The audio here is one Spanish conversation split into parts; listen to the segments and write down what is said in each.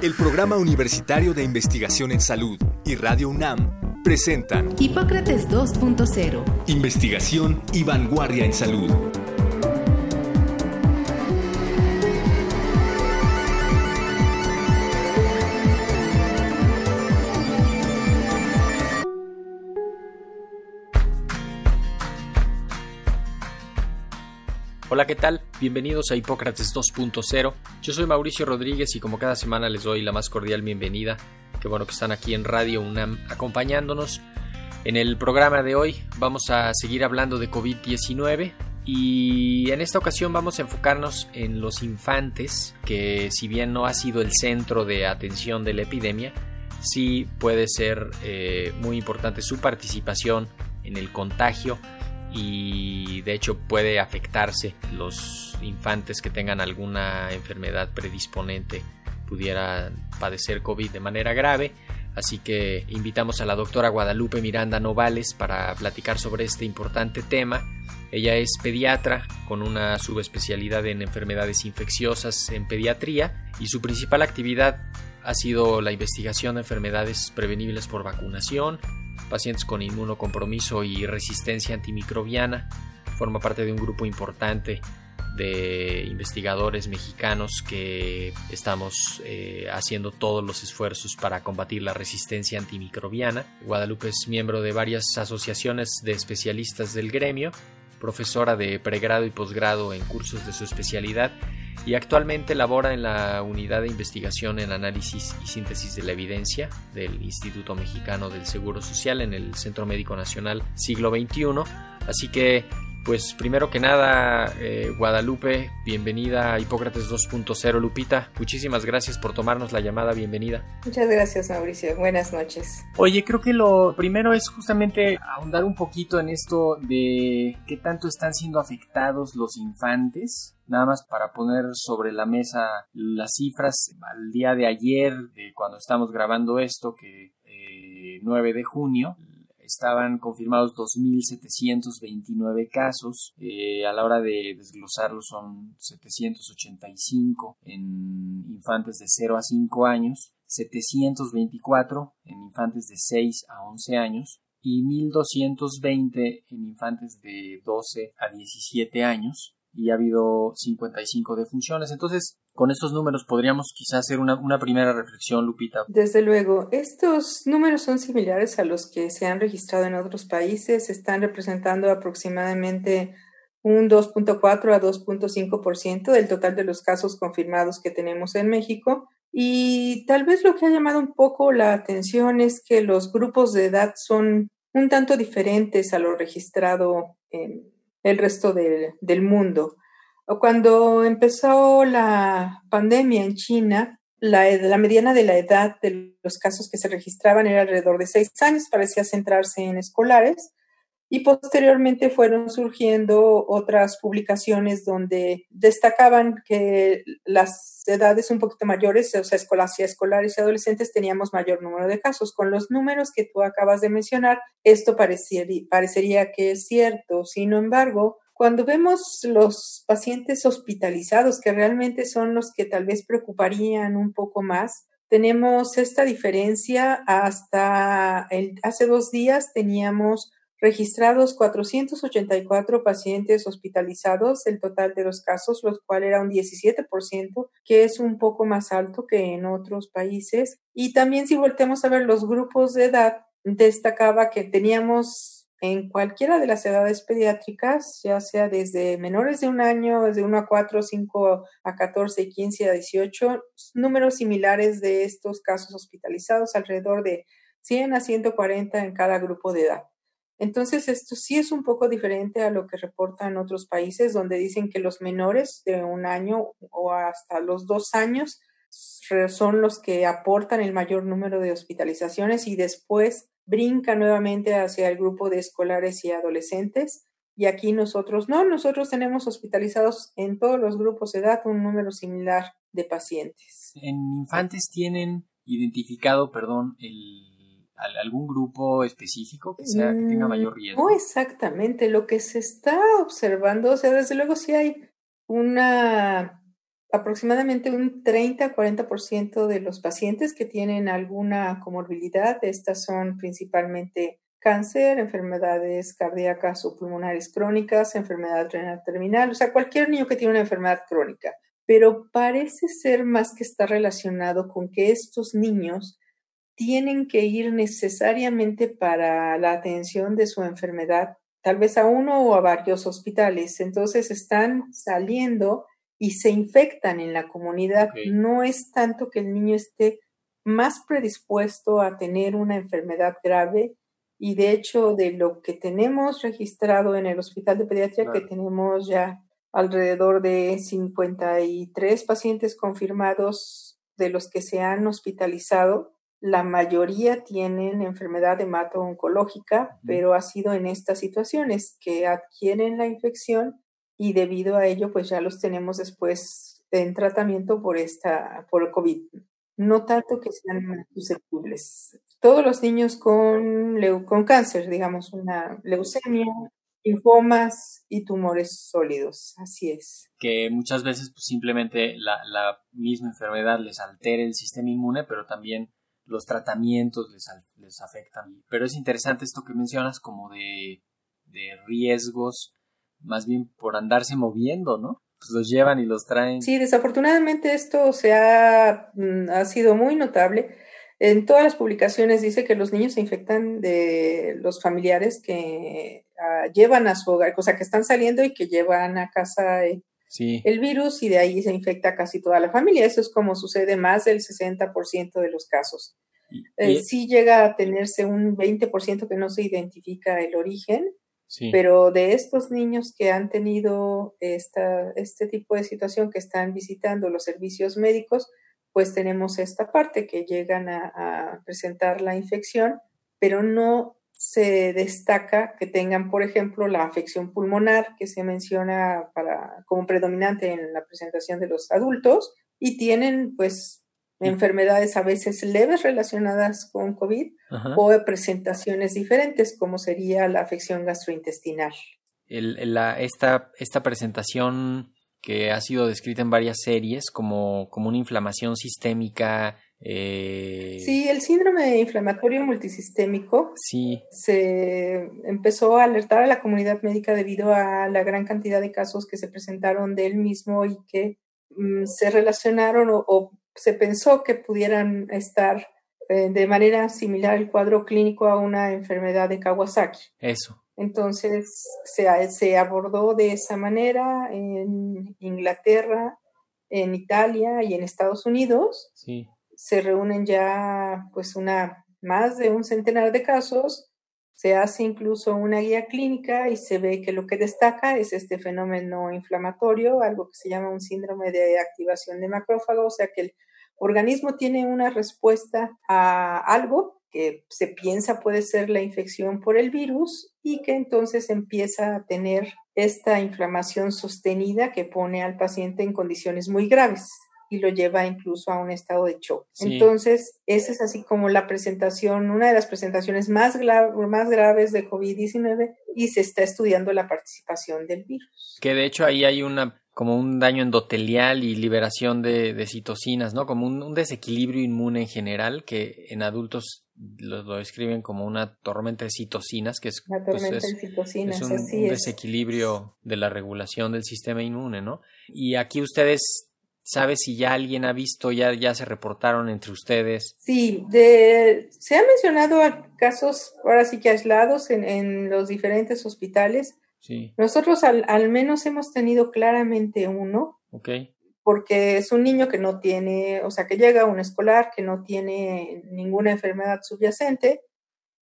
El Programa Universitario de Investigación en Salud y Radio UNAM presentan Hipócrates 2.0. Investigación y vanguardia en salud. Hola, ¿qué tal? Bienvenidos a Hipócrates 2.0. Yo soy Mauricio Rodríguez y como cada semana les doy la más cordial bienvenida. Qué bueno que están aquí en Radio UNAM acompañándonos. En el programa de hoy vamos a seguir hablando de COVID-19 y en esta ocasión vamos a enfocarnos en los infantes, que si bien no ha sido el centro de atención de la epidemia, sí puede ser eh, muy importante su participación en el contagio y de hecho puede afectarse los infantes que tengan alguna enfermedad predisponente pudieran padecer COVID de manera grave. Así que invitamos a la doctora Guadalupe Miranda Novales para platicar sobre este importante tema. Ella es pediatra con una subespecialidad en enfermedades infecciosas en pediatría y su principal actividad ha sido la investigación de enfermedades prevenibles por vacunación, pacientes con inmunocompromiso y resistencia antimicrobiana. Forma parte de un grupo importante de investigadores mexicanos que estamos eh, haciendo todos los esfuerzos para combatir la resistencia antimicrobiana. Guadalupe es miembro de varias asociaciones de especialistas del gremio, profesora de pregrado y posgrado en cursos de su especialidad y actualmente labora en la unidad de investigación en análisis y síntesis de la evidencia del Instituto Mexicano del Seguro Social en el Centro Médico Nacional Siglo XXI. Así que, pues primero que nada, eh, Guadalupe, bienvenida a Hipócrates 2.0. Lupita, muchísimas gracias por tomarnos la llamada, bienvenida. Muchas gracias, Mauricio. Buenas noches. Oye, creo que lo primero es justamente ahondar un poquito en esto de qué tanto están siendo afectados los infantes Nada más para poner sobre la mesa las cifras al día de ayer, de cuando estamos grabando esto, que eh, 9 de junio, estaban confirmados 2.729 casos. Eh, a la hora de desglosarlos son 785 en infantes de 0 a 5 años, 724 en infantes de 6 a 11 años y 1.220 en infantes de 12 a 17 años y ha habido 55 defunciones. Entonces, con estos números podríamos quizás hacer una, una, primera reflexión, Lupita. Desde luego, estos números son similares a los que se han registrado en otros países, están representando aproximadamente un 2.4 a 2.5% del total de los casos confirmados que tenemos en México. Y tal vez lo que ha llamado un poco la atención es que los grupos de edad son un tanto diferentes a lo registrado en el resto de, del mundo. Cuando empezó la pandemia en China, la, la, mediana de la edad de los casos que se registraban era alrededor de seis años, parecía centrarse en escolares, y posteriormente fueron surgiendo otras publicaciones donde destacaban que las edades un poquito mayores, o sea, escolares, escolares y adolescentes, teníamos mayor número de casos. Con los números que tú acabas de mencionar, esto parecería, parecería que es cierto. Sin embargo, cuando vemos los pacientes hospitalizados, que realmente son los que tal vez preocuparían un poco más, tenemos esta diferencia hasta el, hace dos días teníamos registrados 484 pacientes hospitalizados, el total de los casos, los cuales era un 17%, que es un poco más alto que en otros países. Y también si volteamos a ver los grupos de edad, destacaba que teníamos en cualquiera de las edades pediátricas, ya sea desde menores de un año, desde 1 a 4, 5 a 14, 15 a 18, números similares de estos casos hospitalizados, alrededor de 100 a 140 en cada grupo de edad. Entonces, esto sí es un poco diferente a lo que reportan otros países, donde dicen que los menores de un año o hasta los dos años son los que aportan el mayor número de hospitalizaciones y después brinca nuevamente hacia el grupo de escolares y adolescentes. Y aquí nosotros no, nosotros tenemos hospitalizados en todos los grupos de edad un número similar de pacientes. En infantes tienen identificado, perdón, el algún grupo específico que sea que tenga mayor Mm, riesgo? No exactamente, lo que se está observando, o sea, desde luego sí hay una aproximadamente un 30-40% de los pacientes que tienen alguna comorbilidad. Estas son principalmente cáncer, enfermedades cardíacas o pulmonares crónicas, enfermedad renal terminal, o sea, cualquier niño que tiene una enfermedad crónica. Pero parece ser más que está relacionado con que estos niños tienen que ir necesariamente para la atención de su enfermedad, tal vez a uno o a varios hospitales. Entonces están saliendo y se infectan en la comunidad. No es tanto que el niño esté más predispuesto a tener una enfermedad grave y de hecho de lo que tenemos registrado en el hospital de pediatría, que tenemos ya alrededor de 53 pacientes confirmados de los que se han hospitalizado, la mayoría tienen enfermedad hemato-oncológica, pero ha sido en estas situaciones que adquieren la infección y debido a ello, pues ya los tenemos después en tratamiento por esta, por COVID. No tanto que sean susceptibles. Todos los niños con, con cáncer, digamos, una leucemia, linfomas y tumores sólidos. Así es. que muchas veces pues, simplemente la, la misma enfermedad les altera el sistema inmune, pero también los tratamientos les, les afectan. Pero es interesante esto que mencionas como de, de riesgos, más bien por andarse moviendo, ¿no? Pues los llevan y los traen. Sí, desafortunadamente esto se ha, mm, ha sido muy notable. En todas las publicaciones dice que los niños se infectan de los familiares que ah, llevan a su hogar, o sea, que están saliendo y que llevan a casa eh, Sí, el virus y de ahí se infecta casi toda la familia. Eso es como sucede más del 60% de los casos. y- Eh, sí llega a tenerse un 20% que no se identifica el origen, sí. pero de estos niños que han tenido esta, este tipo de situación, que están visitando los servicios médicos, pues tenemos esta parte que llegan a, a presentar la infección, pero no se destaca que tengan, por ejemplo, la afección pulmonar que se menciona para, como predominante en la presentación de los adultos y tienen pues enfermedades a veces leves relacionadas con COVID Ajá. o presentaciones diferentes, como sería la afección gastrointestinal. El- el- la- esta, esta presentación que ha sido descrita en varias series como, como una inflamación sistémica. Eh, Sí, el síndrome inflamatorio multisistémico Sí, se empezó a alertar a la comunidad médica debido a la gran cantidad de casos que se presentaron de él mismo y que mm, se relacionaron o, o se pensó que pudieran estar eh, de manera similar el cuadro clínico a una enfermedad de Kawasaki. eso. Entonces se, se abordó de esa manera en Inglaterra, en Italia y en Estados Unidos. Sí. Se reúnen ya pues una más de un centenar de casos. Se hace incluso una guía clínica y se ve que lo que destaca es este fenómeno inflamatorio, algo que se llama un síndrome de activación de macrófago, o sea que el organismo tiene una respuesta a algo que se piensa puede ser la infección por el virus y que entonces empieza a tener esta inflamación sostenida que pone al paciente en condiciones muy graves y lo lleva incluso a un estado de shock. Sí. Entonces, esa es así como la presentación, una de las presentaciones más, más graves de COVID-19 y se está estudiando la participación del virus. Que de hecho ahí hay una como un daño endotelial y liberación de, de citocinas, ¿no? Como un, un desequilibrio inmune en general que en adultos lo, lo describen como una tormenta de citocinas, que es, La pues, tormenta es- de citocinas, es un, así un es. desequilibrio de la regulación del sistema inmune, ¿no? Y aquí ustedes, ¿sabe si ya alguien ha visto, ya, ya se reportaron entre ustedes? Sí, de, se han mencionado casos ahora sí que aislados en, en los diferentes hospitales. Sí, Nosotros al, al menos hemos tenido claramente uno, ok, porque es un niño que no tiene, o sea, que llega a un escolar que no tiene ninguna enfermedad subyacente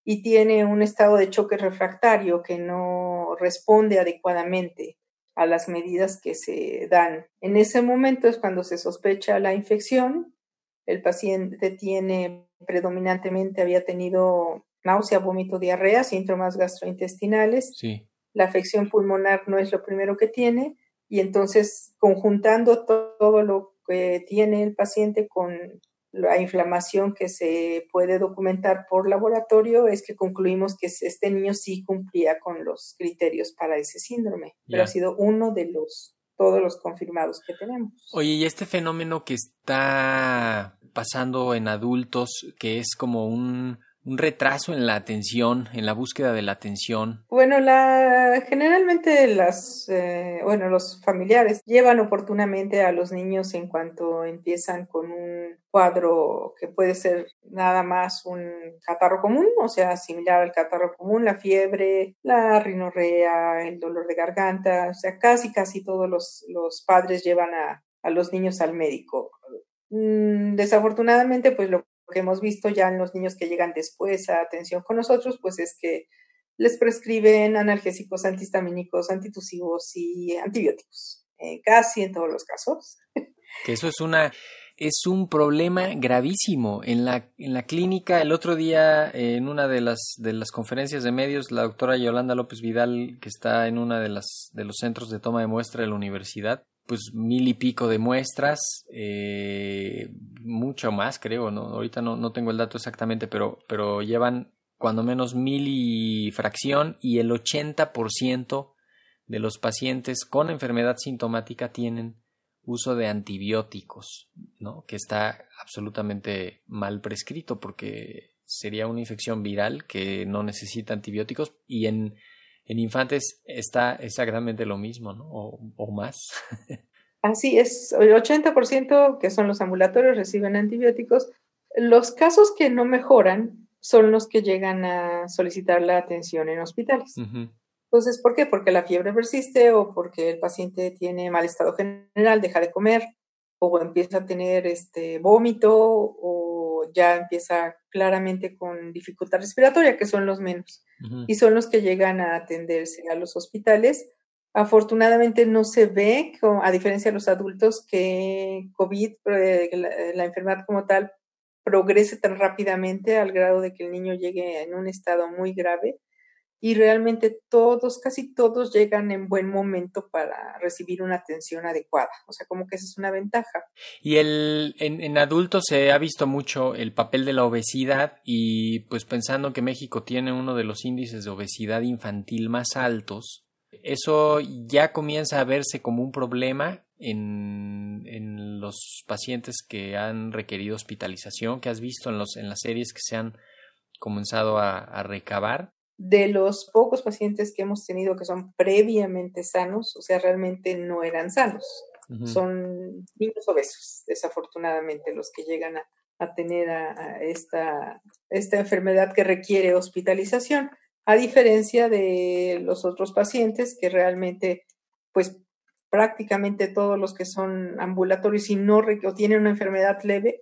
y tiene un estado de choque refractario que no responde adecuadamente a las medidas que se dan. En ese momento es cuando se sospecha la infección. El paciente tiene predominantemente, había tenido náusea, vómito, diarrea, síntomas gastrointestinales. Sí. La afección pulmonar no es lo primero que tiene y entonces conjuntando todo lo que tiene el paciente con la inflamación que se puede documentar por laboratorio es que concluimos que este niño sí cumplía con los criterios para ese síndrome, pero ha sido uno de los todos los confirmados que tenemos. Oye, y este fenómeno que está pasando en adultos, que es como un, un retraso en la atención, en la búsqueda de la atención. Bueno, la, generalmente las, eh, bueno, los familiares llevan oportunamente a los niños en cuanto empiezan con un cuadro que puede ser nada más un catarro común, o sea, similar al catarro común, la fiebre, la rinorrea, el dolor de garganta, o sea, casi, casi todos los, los padres llevan a, a los niños al médico. Mm, desafortunadamente, pues lo que hemos visto ya en los niños que llegan después a atención con nosotros, pues es que les prescriben analgésicos, antihistamínicos, antitusivos y antibióticos, eh, casi en todos los casos. Que eso es una es un problema gravísimo en la en la clínica el otro día en una de las de las conferencias de medios la doctora Yolanda López Vidal que está en una de las de los centros de toma de muestra de la universidad pues mil y pico de muestras eh, mucho más creo no ahorita no, no tengo el dato exactamente pero pero llevan cuando menos mil y fracción y el 80% de los pacientes con enfermedad sintomática tienen uso de antibióticos, ¿no? Que está absolutamente mal prescrito porque sería una infección viral que no necesita antibióticos y en, en infantes está exactamente lo mismo, ¿no? O, o más. Así es, el 80% que son los ambulatorios reciben antibióticos. Los casos que no mejoran son los que llegan a solicitar la atención en hospitales. Entonces, ¿por qué? Porque la fiebre persiste o porque el paciente tiene mal estado general, deja de comer o empieza a tener este vómito o ya empieza claramente con dificultad respiratoria, que son los menos y son los que llegan a atenderse a los hospitales. Afortunadamente no se ve, a diferencia de los adultos, que COVID, eh, la enfermedad como tal, progrese tan rápidamente al grado de que el niño llegue en un estado muy grave y realmente todos, casi todos llegan en buen momento para recibir una atención adecuada. O sea, como que esa es una ventaja. Y el, en, adultos se ha visto mucho el papel de la obesidad y pues pensando que México tiene uno de los índices de obesidad infantil más altos, eso ya comienza a verse como un problema en, en los pacientes que han requerido hospitalización, que has visto en, los, en las series que se han comenzado a recabar. De los pocos pacientes que hemos tenido que son previamente sanos, o sea, realmente no eran sanos. Son niños obesos, desafortunadamente, los que llegan a, a tener a, a esta, esta enfermedad que requiere hospitalización, a diferencia de los otros pacientes que realmente, pues prácticamente todos los que son ambulatorios y no o tienen una enfermedad leve,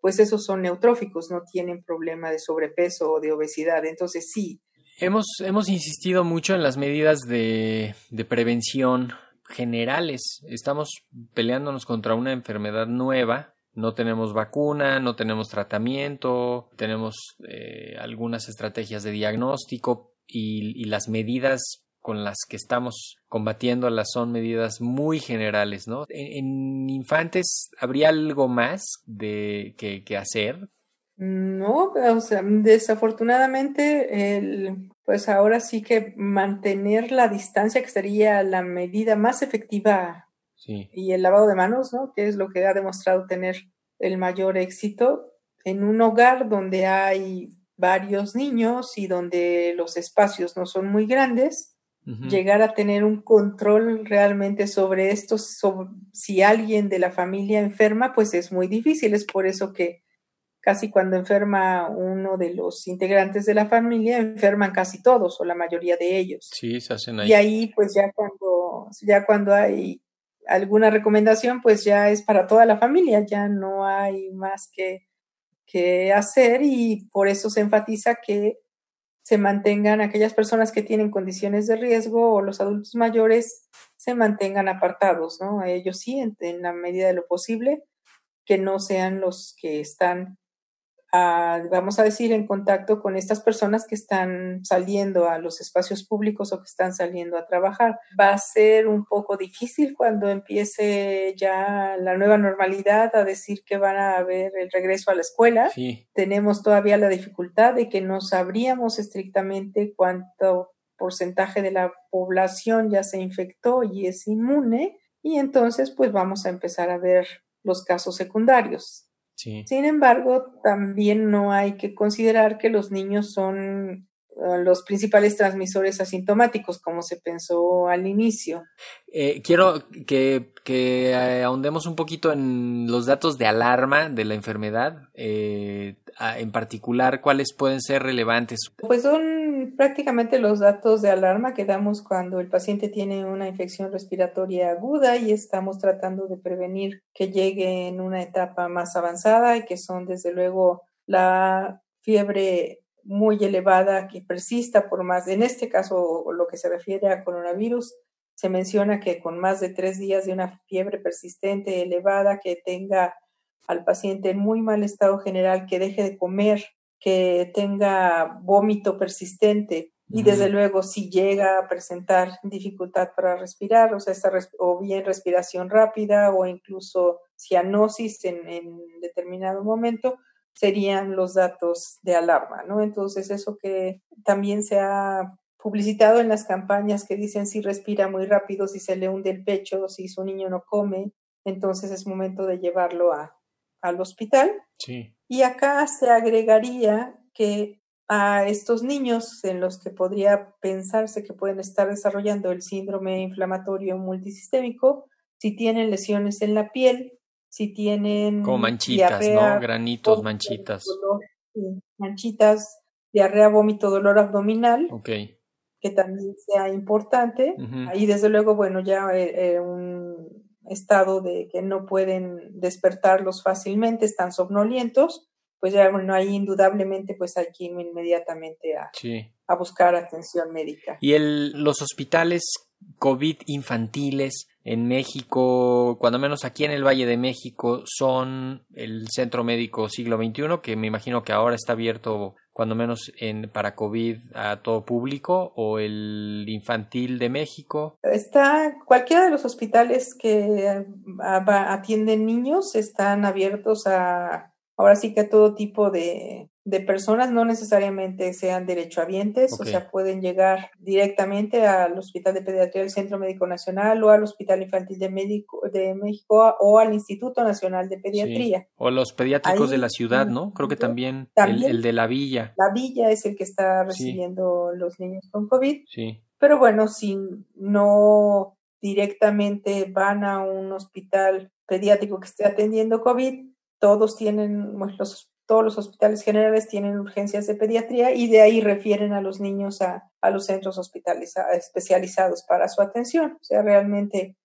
pues esos son neutróficos, no tienen problema de sobrepeso o de obesidad. Entonces sí, Hemos, hemos insistido mucho en las medidas de, de prevención generales. Estamos peleándonos contra una enfermedad nueva. No tenemos vacuna, no tenemos tratamiento, tenemos eh, algunas estrategias de diagnóstico y, y las medidas con las que estamos combatiéndolas son medidas muy generales, ¿no? En, infantes habría algo más de que hacer. No, o sea, desafortunadamente, el, pues ahora sí que mantener la distancia, que sería la medida más efectiva, Sí. y el lavado de manos, ¿no? Que es lo que ha demostrado tener el mayor éxito en un hogar donde hay varios niños y donde los espacios no son muy grandes, llegar a tener un control realmente sobre esto, sobre, si alguien de la familia enferma, pues es muy difícil. Es por eso que casi cuando enferma uno de los integrantes de la familia, enferman casi todos o la mayoría de ellos. Sí, se hacen ahí. Y ahí, pues ya cuando, ya cuando hay alguna recomendación, pues ya es para toda la familia, ya no hay más que, que hacer y por eso se enfatiza que se mantengan aquellas personas que tienen condiciones de riesgo o los adultos mayores se mantengan apartados, ¿no? Ellos sí, en, en la medida de lo posible, que no sean los que están vamos a decir, en contacto con estas personas que están saliendo a los espacios públicos o que están saliendo a trabajar. Va a ser un poco difícil cuando empiece ya la nueva normalidad a decir que van a haber el regreso a la escuela. Tenemos todavía la dificultad de que no sabríamos estrictamente cuánto porcentaje de la población ya se infectó y es inmune y entonces pues vamos a empezar a ver los casos secundarios. Sin embargo, también no hay que considerar que los niños son los principales transmisores asintomáticos, como se pensó al inicio. Eh, quiero que, que eh, ahondemos un poquito en los datos de alarma de la enfermedad, en particular, cuáles pueden ser relevantes. Pues son prácticamente los datos de alarma que damos cuando el paciente tiene una infección respiratoria aguda y estamos tratando de prevenir que llegue en una etapa más avanzada y que son desde luego la fiebre muy elevada que persista por más, en este caso lo que se refiere a coronavirus, se menciona que con más de tres días de una fiebre persistente elevada que tenga al paciente en muy mal estado general, que deje de comer, que tenga vómito persistente y desde luego si llega a presentar dificultad para respirar, o sea, o bien respiración rápida o incluso cianosis en, en determinado momento, serían los datos de alarma, ¿no? Entonces, eso que también se ha publicitado en las campañas que dicen si respira muy rápido, si se le hunde el pecho, si su niño no come, entonces es momento de llevarlo a, al hospital. Sí. Y acá se agregaría que a estos niños en los que podría pensarse que pueden estar desarrollando el síndrome inflamatorio multisistémico, si tienen lesiones en la piel, si tienen como manchitas, ¿no? Granitos, manchitas. manchitas, diarrea, vómito, dolor abdominal. Ok. Que también sea importante. Y desde luego, bueno, ya eh, eh, un estado de que no pueden despertarlos fácilmente, están somnolientos, pues ya bueno, ahí indudablemente pues hay que ir inmediatamente a, a buscar atención médica. ¿Y el, los hospitales COVID infantiles en México, cuando menos aquí en el Valle de México, son el Centro Médico Siglo XXI, que me imagino que ahora está abierto cuando menos en, para COVID a todo público, o el infantil de México? Está, cualquiera de los hospitales que atienden niños están abiertos a, ahora sí que a todo tipo de, de personas, no necesariamente sean derechohabientes, o sea, pueden llegar directamente al Hospital de Pediatría del Centro Médico Nacional o al Hospital Infantil de, Médico, de México o al Instituto Nacional de Pediatría. O los pediátricos de la ciudad, ¿no? Creo que también, el, de la villa. La villa es el que está recibiendo los niños con COVID. Sí. Pero bueno, si no directamente van a un hospital pediátrico que esté atendiendo COVID, todos tienen, pues, los todos los hospitales generales tienen urgencias de pediatría y de ahí refieren a los niños a, a los centros hospitales especializados para su atención. O sea, realmente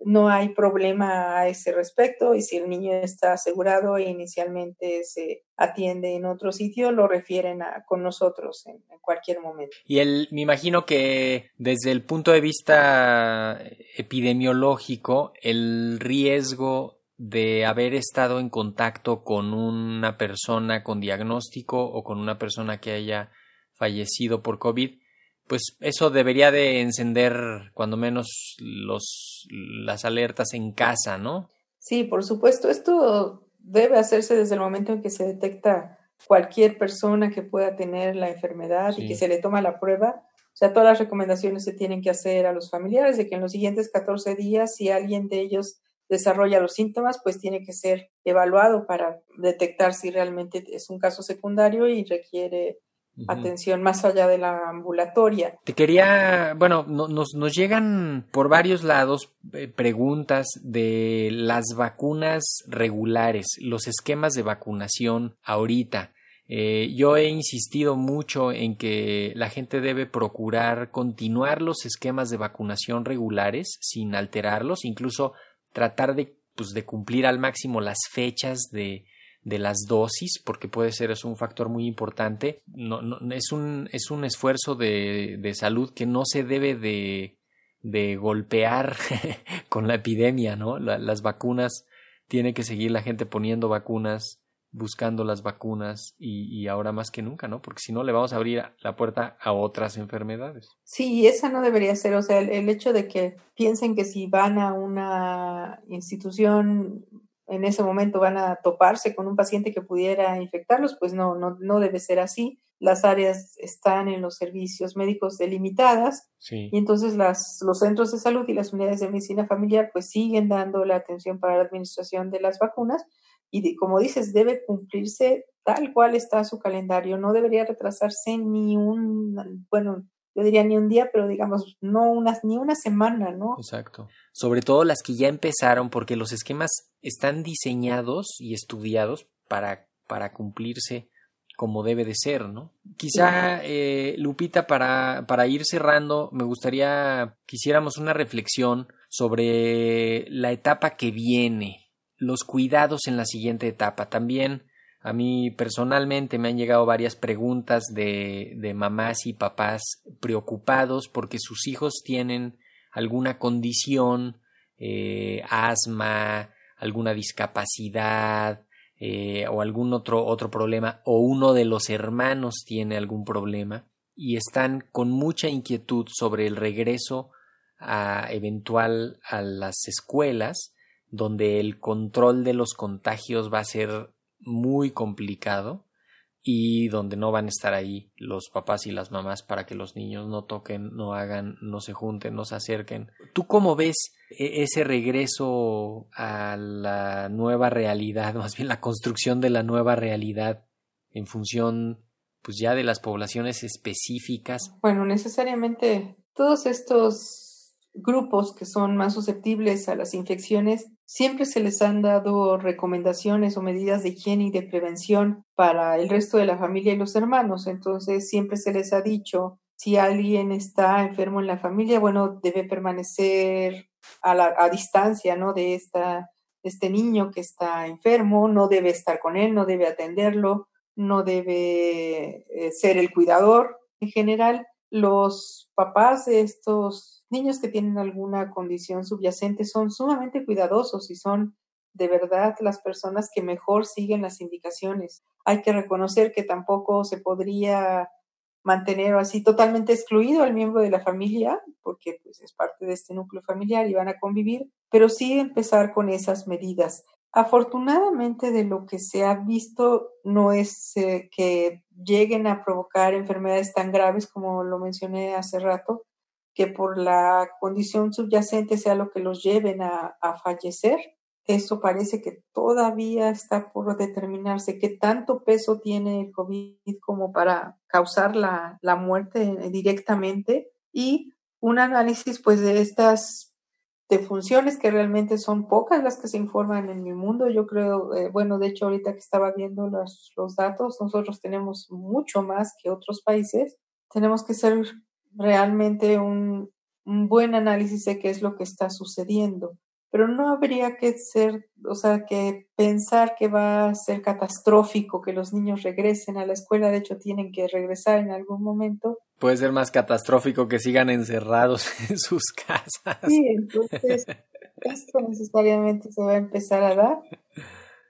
no hay problema a ese respecto y si el niño está asegurado e inicialmente se atiende en otro sitio, lo refieren a, con nosotros en, cualquier momento. Y el, me imagino que desde el punto de vista epidemiológico, el riesgo de haber estado en contacto con una persona con diagnóstico o con una persona que haya fallecido por COVID, pues eso debería de encender cuando menos los las alertas en casa, ¿no? Sí, por supuesto, esto debe hacerse desde el momento en que se detecta cualquier persona que pueda tener la enfermedad y que se le toma la prueba. O sea, todas las recomendaciones se tienen que hacer a los familiares de que en los siguientes 14 días, si alguien de ellos desarrolla los síntomas, pues tiene que ser evaluado para detectar si realmente es un caso secundario y requiere atención más allá de la ambulatoria. Te quería, bueno, nos, nos llegan por varios lados eh, preguntas de las vacunas regulares, los esquemas de vacunación ahorita. Eh, yo he insistido mucho en que la gente debe procurar continuar los esquemas de vacunación regulares sin alterarlos, incluso tratar de, pues, de cumplir al máximo las fechas de, de las dosis, porque puede ser es un factor muy importante. No, no, es, un, es un esfuerzo de, de salud que no se debe de, de golpear con la epidemia, ¿no? las vacunas, tiene que seguir la gente poniendo vacunas buscando las vacunas y, y, ahora más que nunca, ¿no? Porque si no le vamos a abrir la puerta a otras enfermedades. Sí, esa no debería ser, o sea, el, el hecho de que piensen que si van a una institución en ese momento van a toparse con un paciente que pudiera infectarlos, pues no, no, no debe ser así. Las áreas están en los servicios médicos delimitadas sí. y entonces las, los centros de salud y las unidades de medicina familiar pues siguen dando la atención para la administración de las vacunas y de, como dices, debe cumplirse tal cual está su calendario, no debería retrasarse ni un, bueno, yo diría ni un día, pero digamos, no unas, ni una semana, ¿no? Exacto. Sobre todo las que ya empezaron, porque los esquemas están diseñados y estudiados para, para cumplirse como debe de ser, ¿no? Quizá, eh, Lupita, para, para ir cerrando, me gustaría que hiciéramos una reflexión sobre la etapa que viene, los cuidados en la siguiente etapa. También a mí personalmente me han llegado varias preguntas de, de mamás y papás preocupados porque sus hijos tienen alguna condición, eh, asma, alguna discapacidad eh, o algún otro, otro problema, o uno de los hermanos tiene algún problema y están con mucha inquietud sobre el regreso a, eventual a las escuelas, donde el control de los contagios va a ser muy complicado y donde no van a estar ahí los papás y las mamás para que los niños no toquen, no hagan, no se junten, no se acerquen. ¿Tú cómo ves ese regreso a la nueva realidad, más bien la construcción de la nueva realidad en función pues ya de las poblaciones específicas? Bueno, necesariamente todos estos grupos que son más susceptibles a las infecciones, siempre se les han dado recomendaciones o medidas de higiene y de prevención para el resto de la familia y los hermanos. Entonces, siempre se les ha dicho, si alguien está enfermo en la familia, bueno, debe permanecer a, la, distancia, ¿no? De esta, este niño que está enfermo, no debe estar con él, no debe atenderlo, no debe eh, ser el cuidador. En general, los papás de estos niños que tienen alguna condición subyacente son sumamente cuidadosos y son de verdad las personas que mejor siguen las indicaciones. Hay que reconocer que tampoco se podría mantener así totalmente excluido al miembro de la familia, porque pues es parte de este núcleo familiar y van a convivir, pero sí empezar con esas medidas. Afortunadamente de lo que se ha visto no es eh, que lleguen a provocar enfermedades tan graves como lo mencioné hace rato, que por la condición subyacente sea lo que los lleven a, a fallecer. Eso parece que todavía está por determinarse qué tanto peso tiene el COVID como para causar la, la muerte directamente y un análisis pues de estas defunciones que realmente son pocas las que se informan en el mundo. Yo creo, eh, bueno, de hecho ahorita que estaba viendo los, los datos, nosotros tenemos mucho más que otros países. Tenemos que ser realmente un, un buen análisis de qué es lo que está sucediendo. Pero no habría que ser, o sea, que pensar que va a ser catastrófico que los niños regresen a la escuela. De hecho, tienen que regresar en algún momento. Puede ser más catastrófico que sigan encerrados en sus casas. Sí, entonces esto necesariamente se va a empezar a dar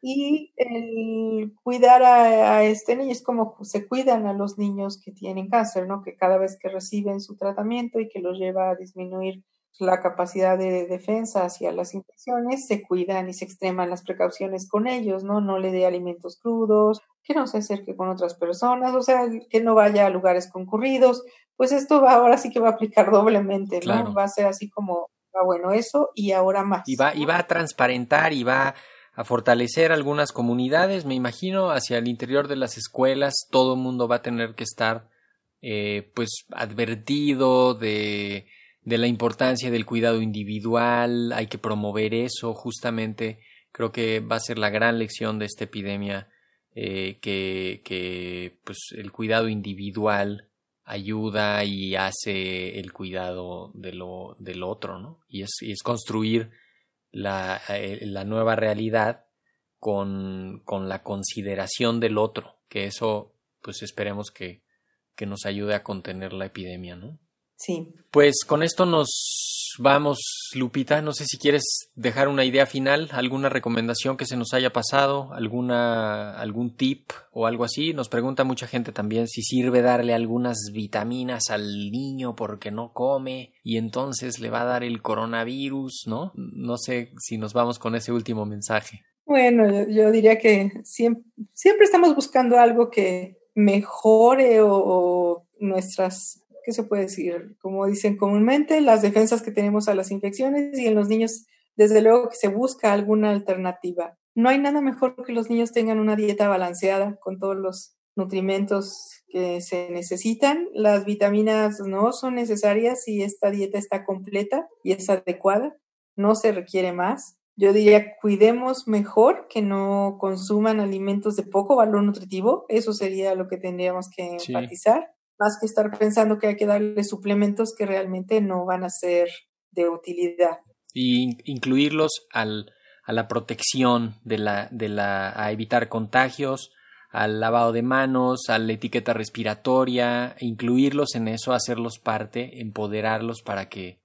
y el cuidar a, a, este niño es como se cuidan a los niños que tienen cáncer, ¿no? Que cada vez que reciben su tratamiento y que los lleva a disminuir la capacidad de defensa hacia las infecciones, se cuidan y se extreman las precauciones con ellos, ¿no? No le dé alimentos crudos, que no se acerque con otras personas, o sea, que no vaya a lugares concurridos, pues esto va, ahora sí que va a aplicar doblemente, ¿no? Claro. Va a ser así como, ah, bueno, eso y ahora más. Y va, y va a transparentar y va a fortalecer algunas comunidades, me imagino, hacia el interior de las escuelas, todo el mundo va a tener que estar eh, pues advertido de, de la importancia del cuidado individual, hay que promover eso, justamente creo que va a ser la gran lección de esta epidemia, eh, que, que pues el cuidado individual ayuda y hace el cuidado de lo, del otro, ¿no? Y es, y es construir la, eh, la nueva realidad con, con, la consideración del otro, que eso pues esperemos que, que nos ayude a contener la epidemia, ¿no? Sí. Pues con esto nos vamos, Lupita. No sé si quieres dejar una idea final, alguna recomendación que se nos haya pasado, alguna, algún tip o algo así. Nos pregunta mucha gente también si sirve darle algunas vitaminas al niño porque no come y entonces le va a dar el coronavirus, ¿no? No sé si nos vamos con ese último mensaje. Bueno, yo, diría que siempre, siempre, estamos buscando algo que mejore o, o nuestras ¿qué se puede decir? Como dicen comúnmente, las defensas que tenemos a las infecciones y en los niños, desde luego que se busca alguna alternativa. No hay nada mejor que los niños tengan una dieta balanceada con todos los nutrimentos que se necesitan. Las vitaminas no son necesarias si esta dieta está completa y es adecuada. No se requiere más. Yo diría, cuidemos mejor que no consuman alimentos de poco valor nutritivo. Eso sería lo que tendríamos que enfatizar más que estar pensando que hay que darle suplementos que realmente no van a ser de utilidad. Y incluirlos al, a la protección de la, de la, a evitar contagios, al lavado de manos, a la etiqueta respiratoria, incluirlos en eso, hacerlos parte, empoderarlos para que,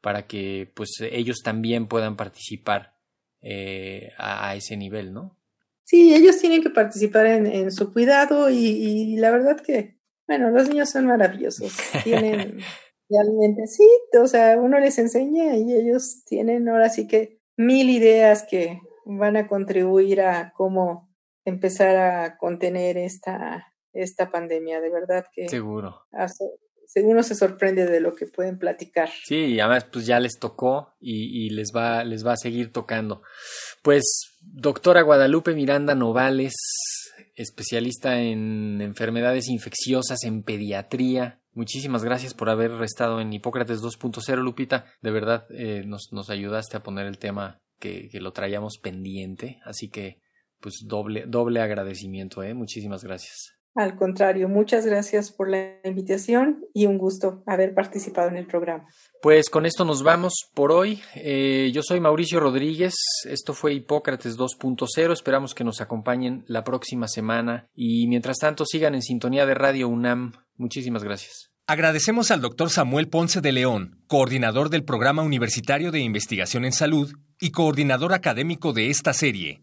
para que pues ellos también puedan participar eh, a, ese nivel, ¿no? Sí, ellos tienen que participar en, en su cuidado y, y, la verdad que bueno, los niños son maravillosos. Tienen realmente, sí, o sea, uno les enseña y ellos tienen ahora sí que mil ideas que van a contribuir a cómo empezar a contener esta, esta pandemia. De verdad que. Seguro. uno se sorprende de lo que pueden platicar. Sí, y además pues ya les tocó y, y, les va, les va a seguir tocando. Pues, doctora Guadalupe Miranda Novales, especialista en enfermedades infecciosas, en pediatría. Muchísimas gracias por haber estado en Hipócrates 2.0, Lupita. De verdad eh, nos, nos, ayudaste a poner el tema que, que, lo traíamos pendiente. Así que, pues, doble, doble agradecimiento, ¿eh? Muchísimas gracias. Al contrario, muchas gracias por la invitación y un gusto haber participado en el programa. Pues con esto nos vamos por hoy. Eh, yo soy Mauricio Rodríguez, esto fue Hipócrates 2.0, esperamos que nos acompañen la próxima semana y mientras tanto sigan en sintonía de Radio UNAM. Muchísimas gracias. Agradecemos al doctor Samuel Ponce de León, coordinador del Programa Universitario de Investigación en Salud y coordinador académico de esta serie